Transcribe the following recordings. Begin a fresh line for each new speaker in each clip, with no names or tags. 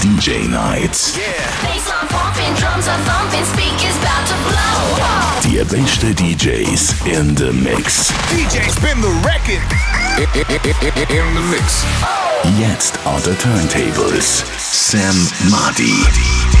DJ Nights. Die beste DJs in the mix.
DJ spin the record. In the mix.
Jetzt on the turntables. Sam Madi.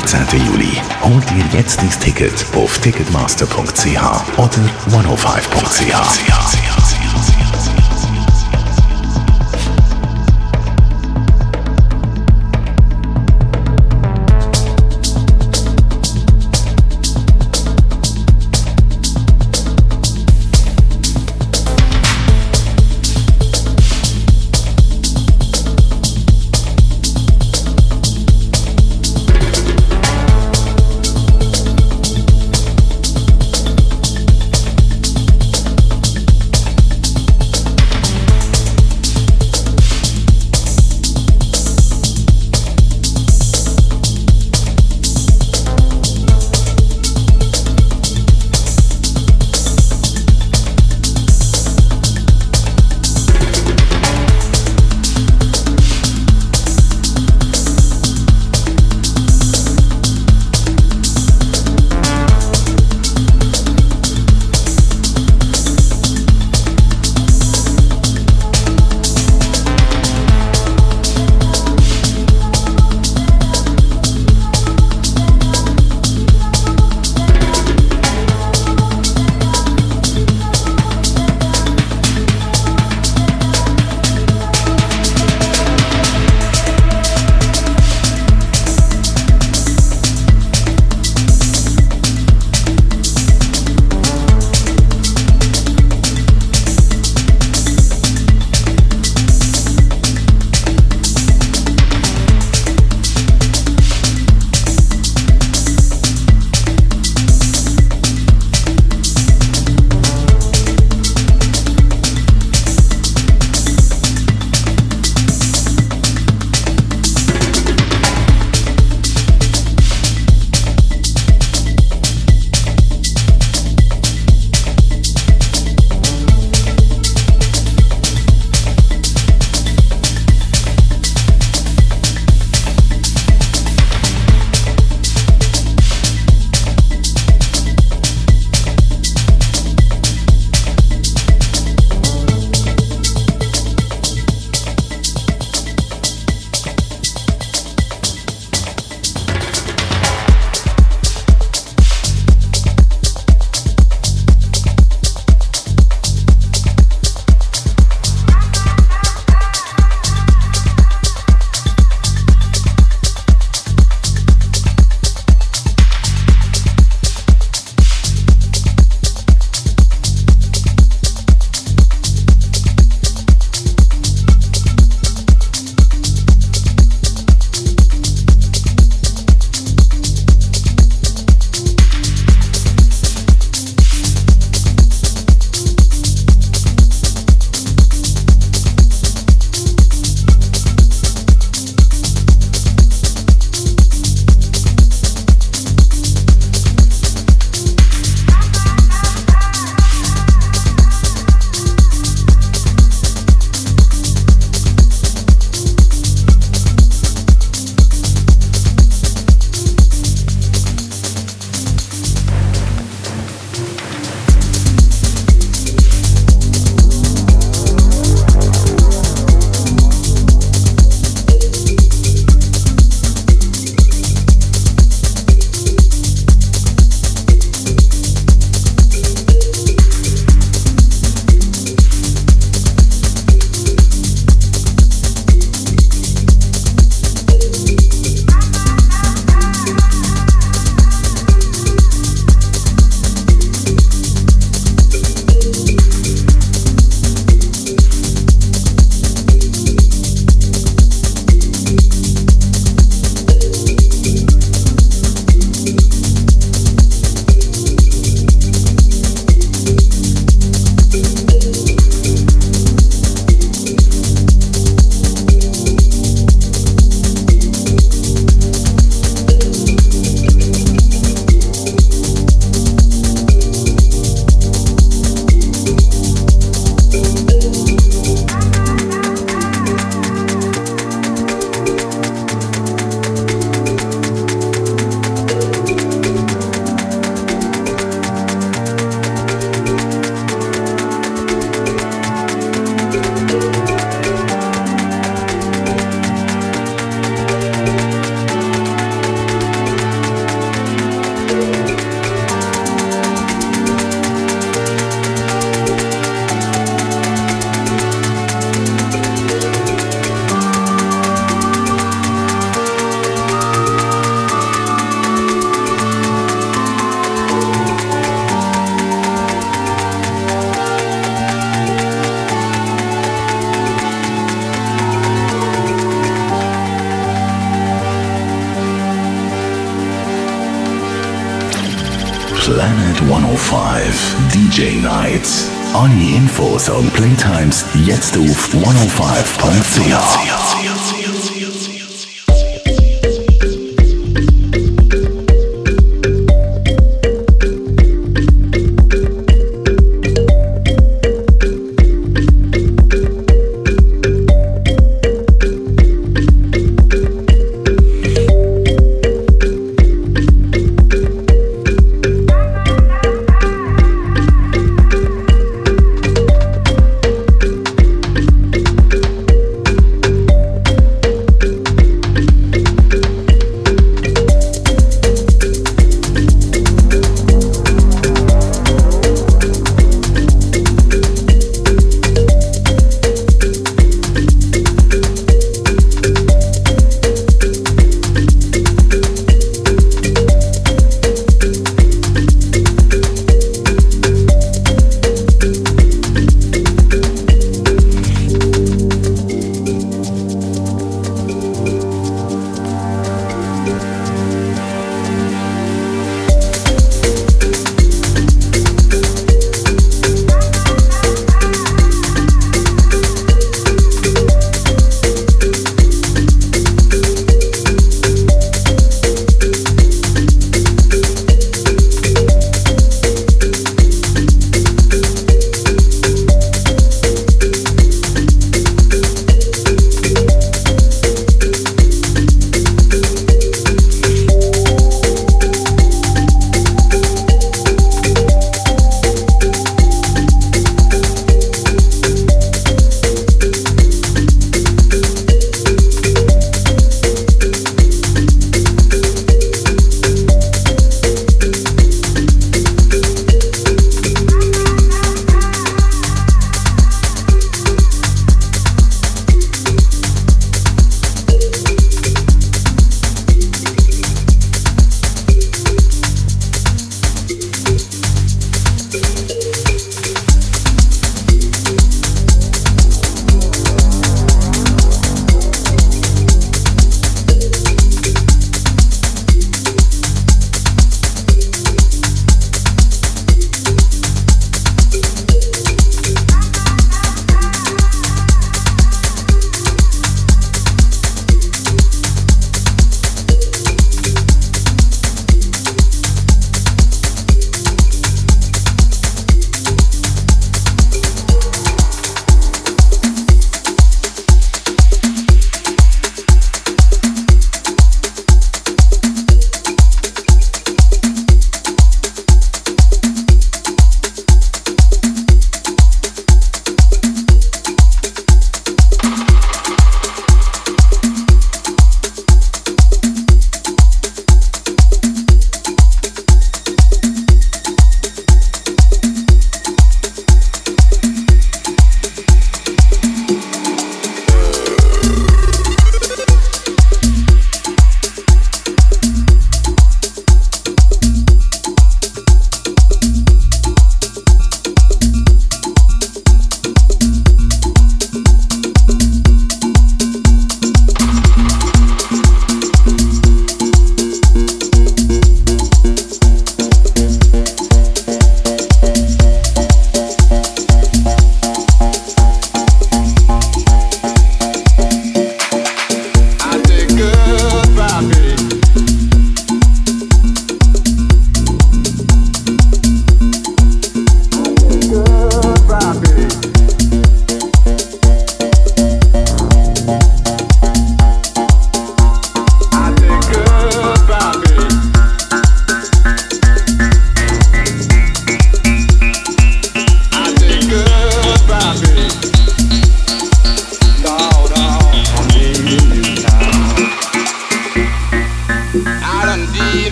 13. Juli. Holt dir jetzt
das Ticket auf ticketmaster.ch oder 105.ch.
Song Playtimes jetzt auf 105.ch.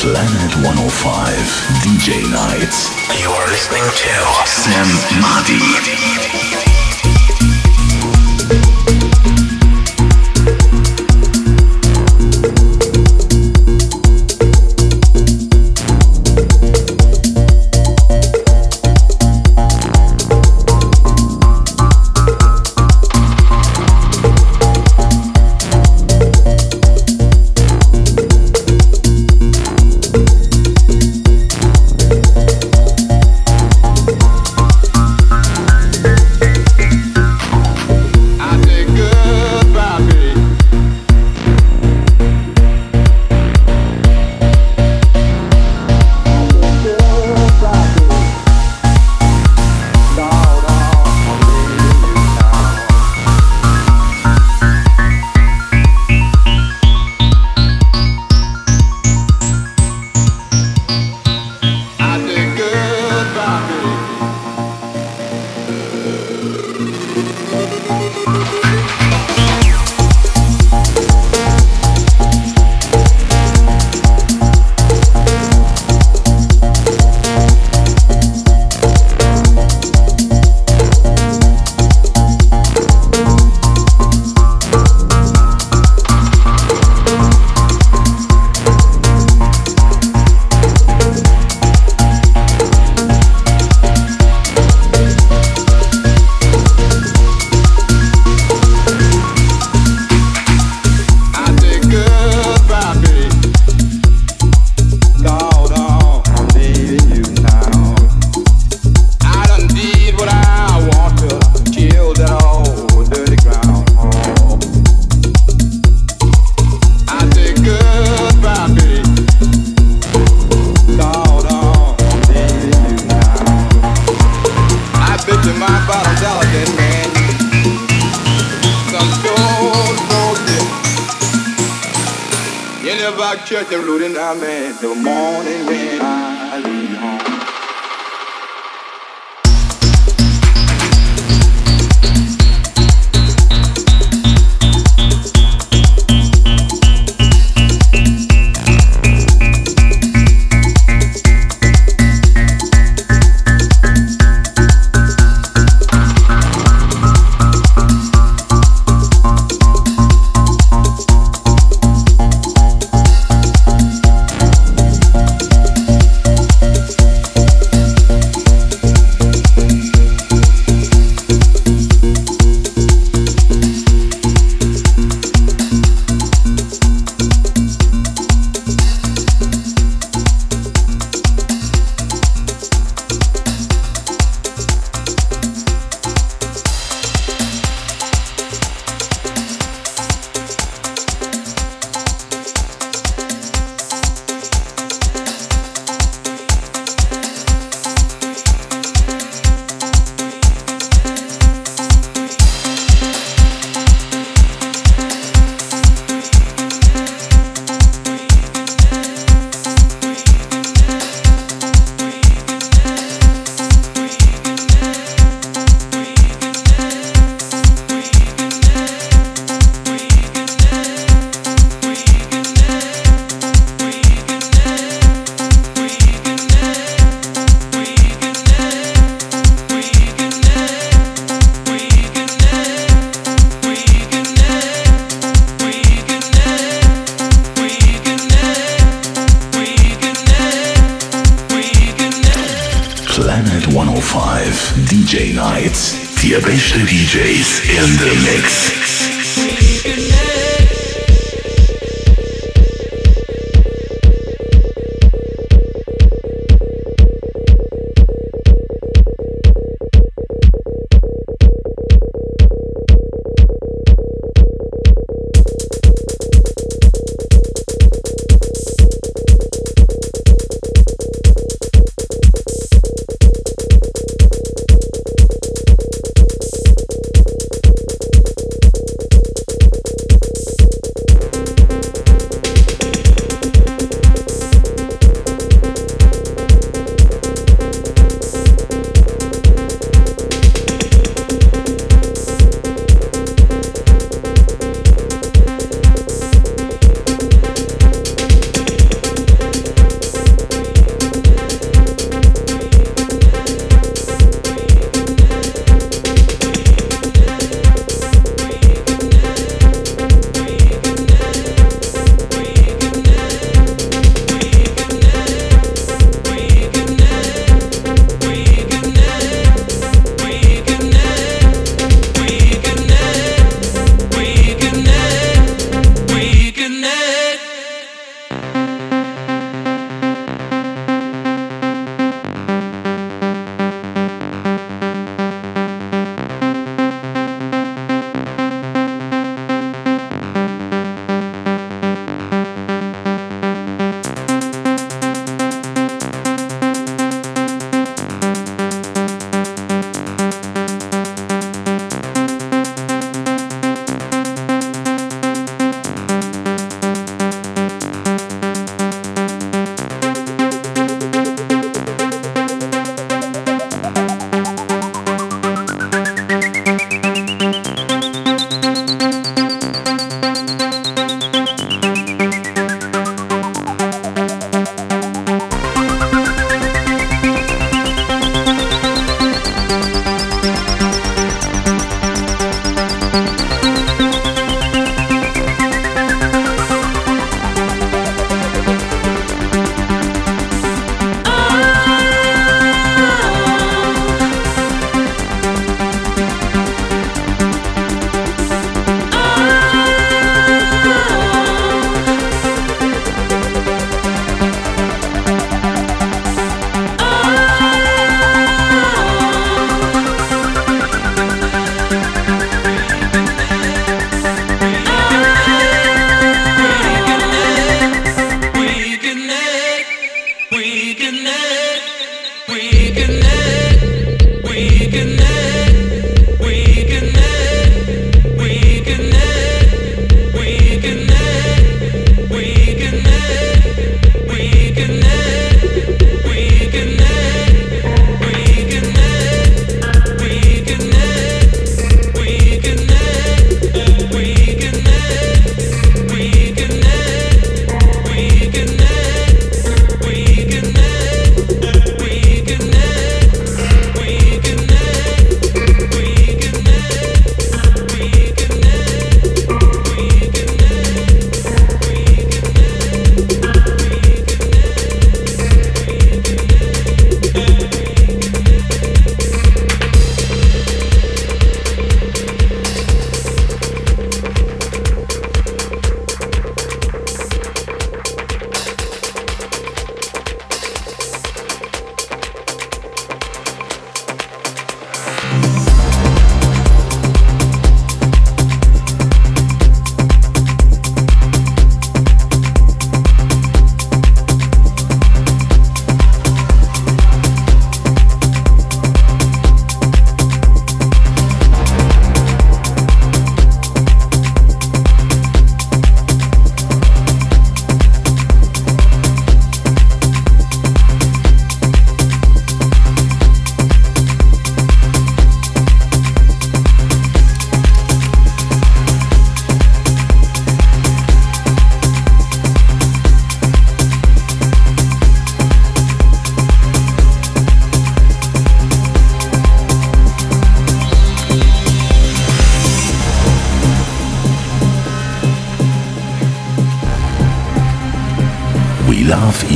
Planet 105 DJ Nights.
You are listening to
Sam Madi.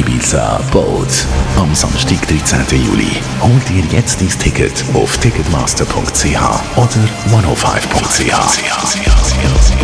Ibiza Boat. Am Samstag, 13. Juli. Hol dir jetzt dein Ticket auf ticketmaster.ch oder 105.ch.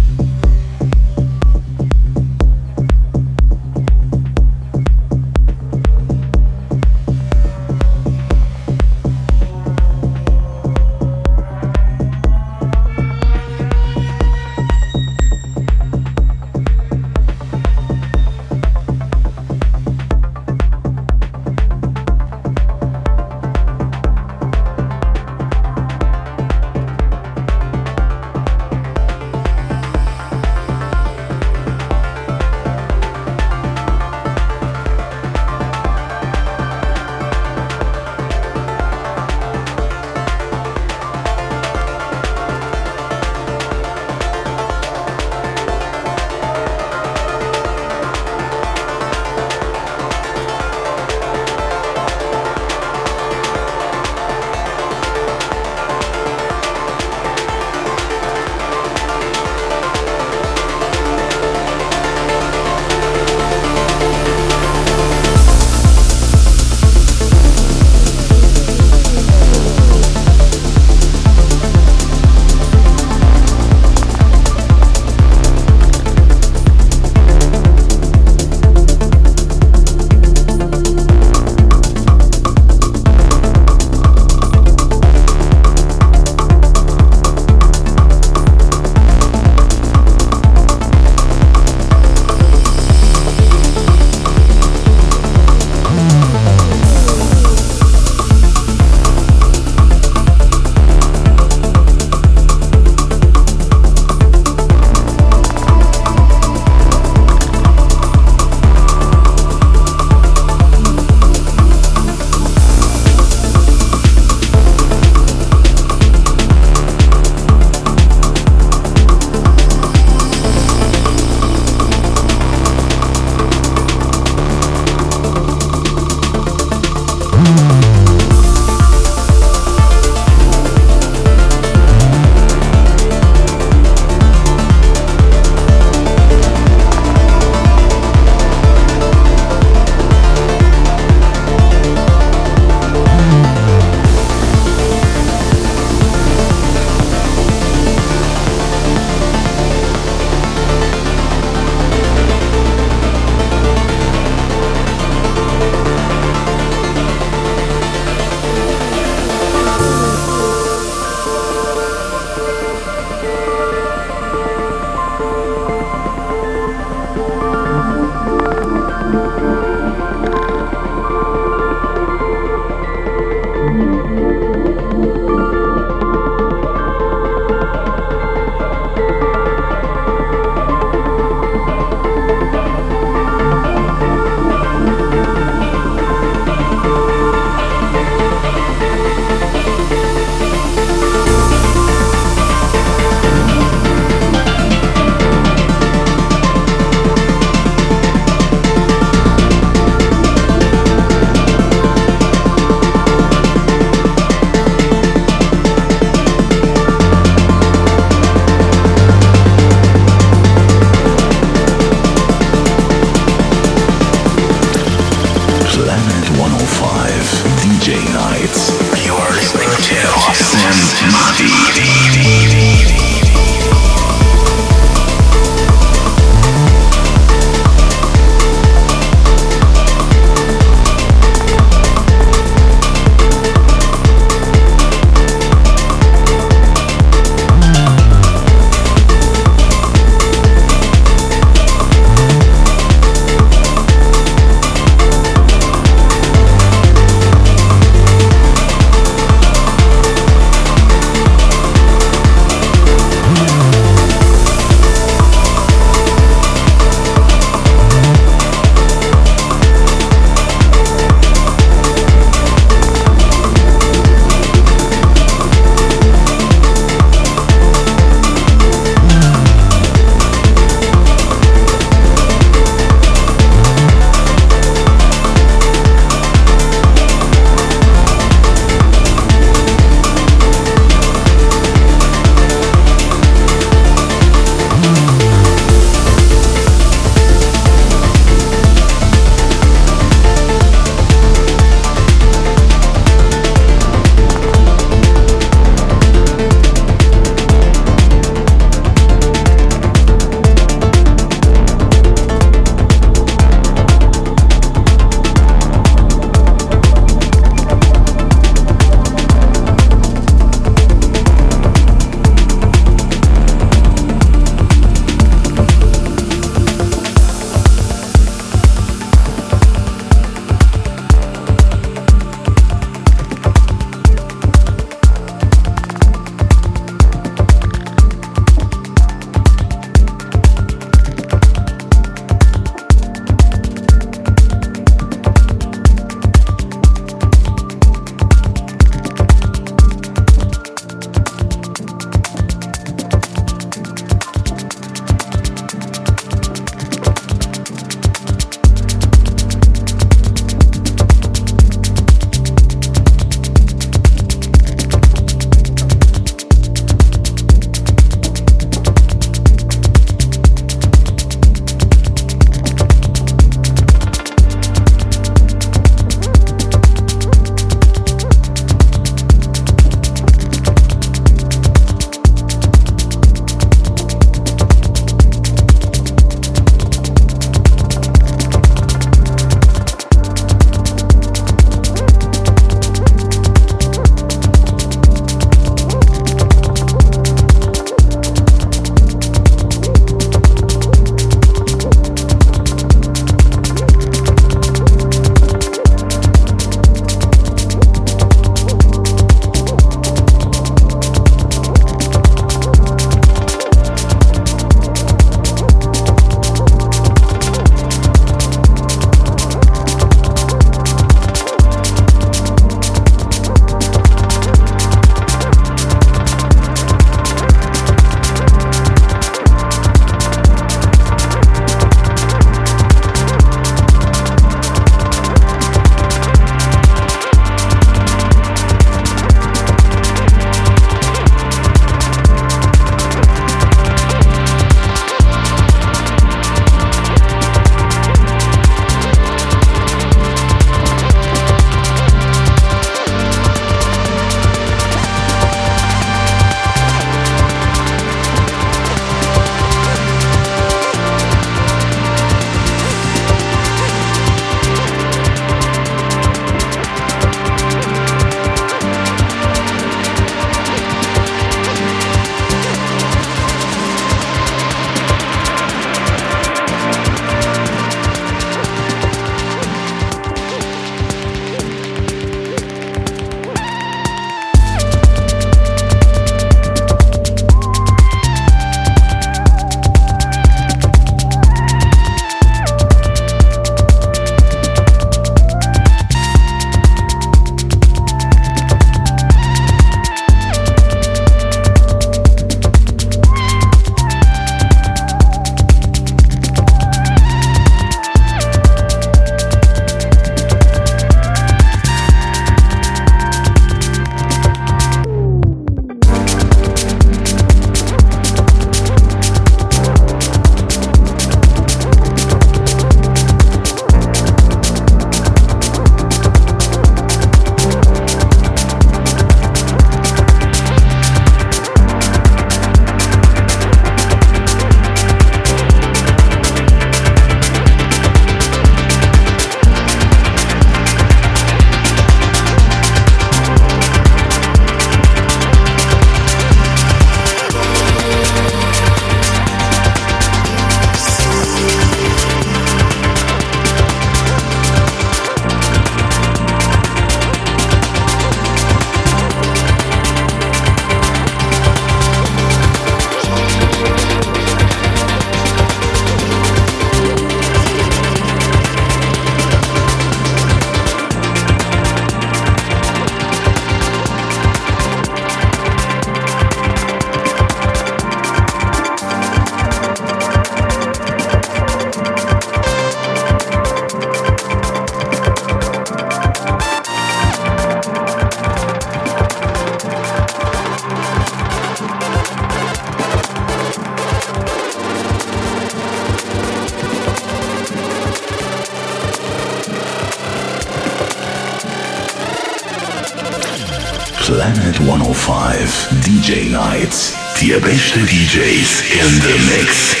105 DJ Nights. DJs in the Mix.